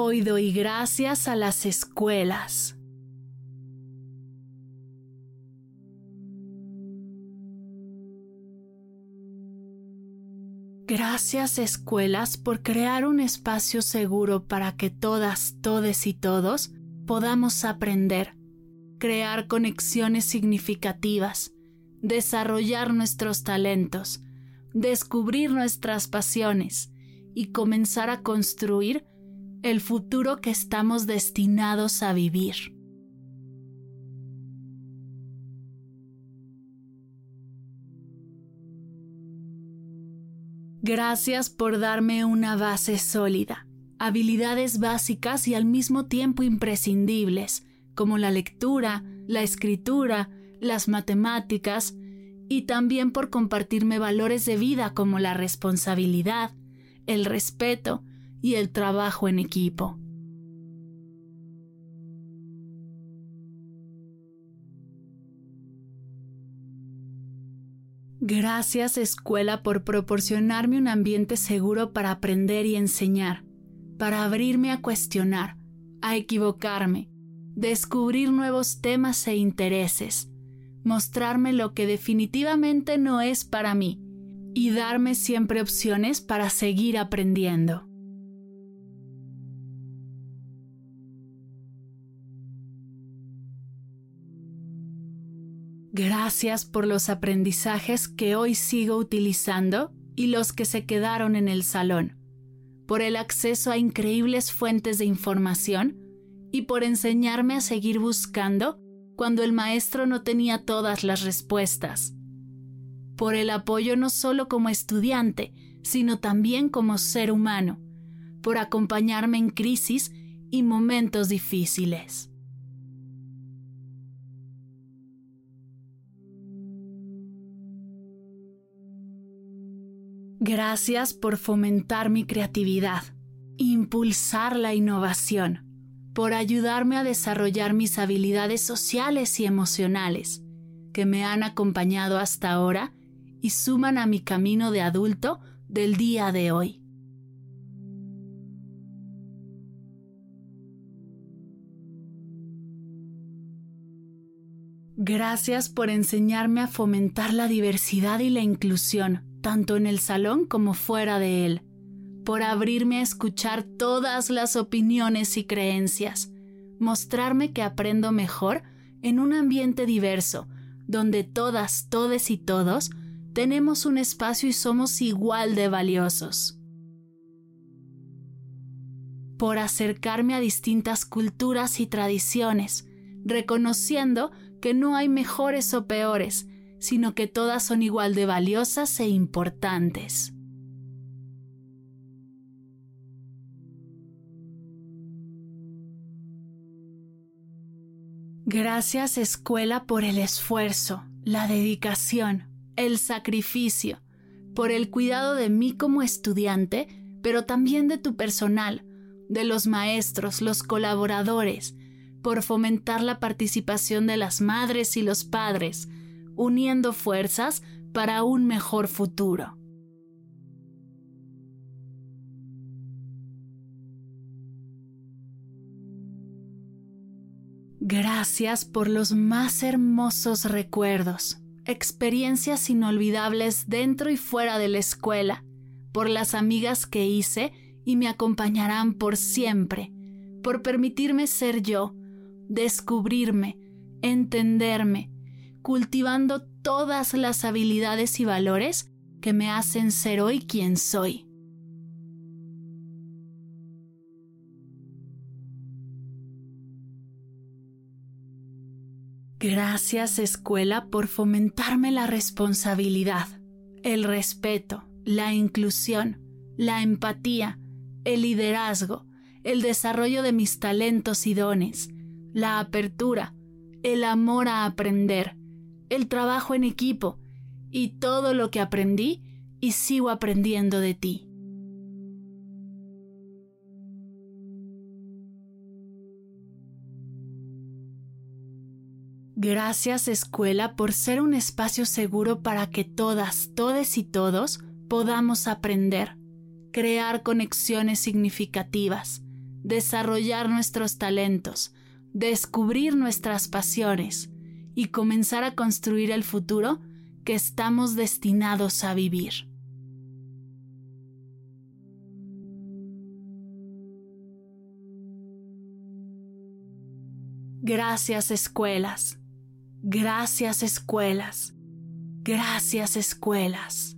Hoy doy gracias a las escuelas. Gracias escuelas por crear un espacio seguro para que todas, todes y todos podamos aprender, crear conexiones significativas, desarrollar nuestros talentos, descubrir nuestras pasiones y comenzar a construir el futuro que estamos destinados a vivir. Gracias por darme una base sólida, habilidades básicas y al mismo tiempo imprescindibles, como la lectura, la escritura, las matemáticas, y también por compartirme valores de vida como la responsabilidad, el respeto, y el trabajo en equipo. Gracias escuela por proporcionarme un ambiente seguro para aprender y enseñar, para abrirme a cuestionar, a equivocarme, descubrir nuevos temas e intereses, mostrarme lo que definitivamente no es para mí y darme siempre opciones para seguir aprendiendo. Gracias por los aprendizajes que hoy sigo utilizando y los que se quedaron en el salón, por el acceso a increíbles fuentes de información y por enseñarme a seguir buscando cuando el maestro no tenía todas las respuestas, por el apoyo no solo como estudiante, sino también como ser humano, por acompañarme en crisis y momentos difíciles. Gracias por fomentar mi creatividad, impulsar la innovación, por ayudarme a desarrollar mis habilidades sociales y emocionales, que me han acompañado hasta ahora y suman a mi camino de adulto del día de hoy. Gracias por enseñarme a fomentar la diversidad y la inclusión tanto en el salón como fuera de él, por abrirme a escuchar todas las opiniones y creencias, mostrarme que aprendo mejor en un ambiente diverso, donde todas, todes y todos tenemos un espacio y somos igual de valiosos. Por acercarme a distintas culturas y tradiciones, reconociendo que no hay mejores o peores, sino que todas son igual de valiosas e importantes. Gracias escuela por el esfuerzo, la dedicación, el sacrificio, por el cuidado de mí como estudiante, pero también de tu personal, de los maestros, los colaboradores, por fomentar la participación de las madres y los padres, uniendo fuerzas para un mejor futuro. Gracias por los más hermosos recuerdos, experiencias inolvidables dentro y fuera de la escuela, por las amigas que hice y me acompañarán por siempre, por permitirme ser yo, descubrirme, entenderme, cultivando todas las habilidades y valores que me hacen ser hoy quien soy. Gracias escuela por fomentarme la responsabilidad, el respeto, la inclusión, la empatía, el liderazgo, el desarrollo de mis talentos y dones, la apertura, el amor a aprender, el trabajo en equipo y todo lo que aprendí y sigo aprendiendo de ti. Gracias escuela por ser un espacio seguro para que todas, todes y todos podamos aprender, crear conexiones significativas, desarrollar nuestros talentos, descubrir nuestras pasiones y comenzar a construir el futuro que estamos destinados a vivir. Gracias escuelas Gracias escuelas. Gracias escuelas.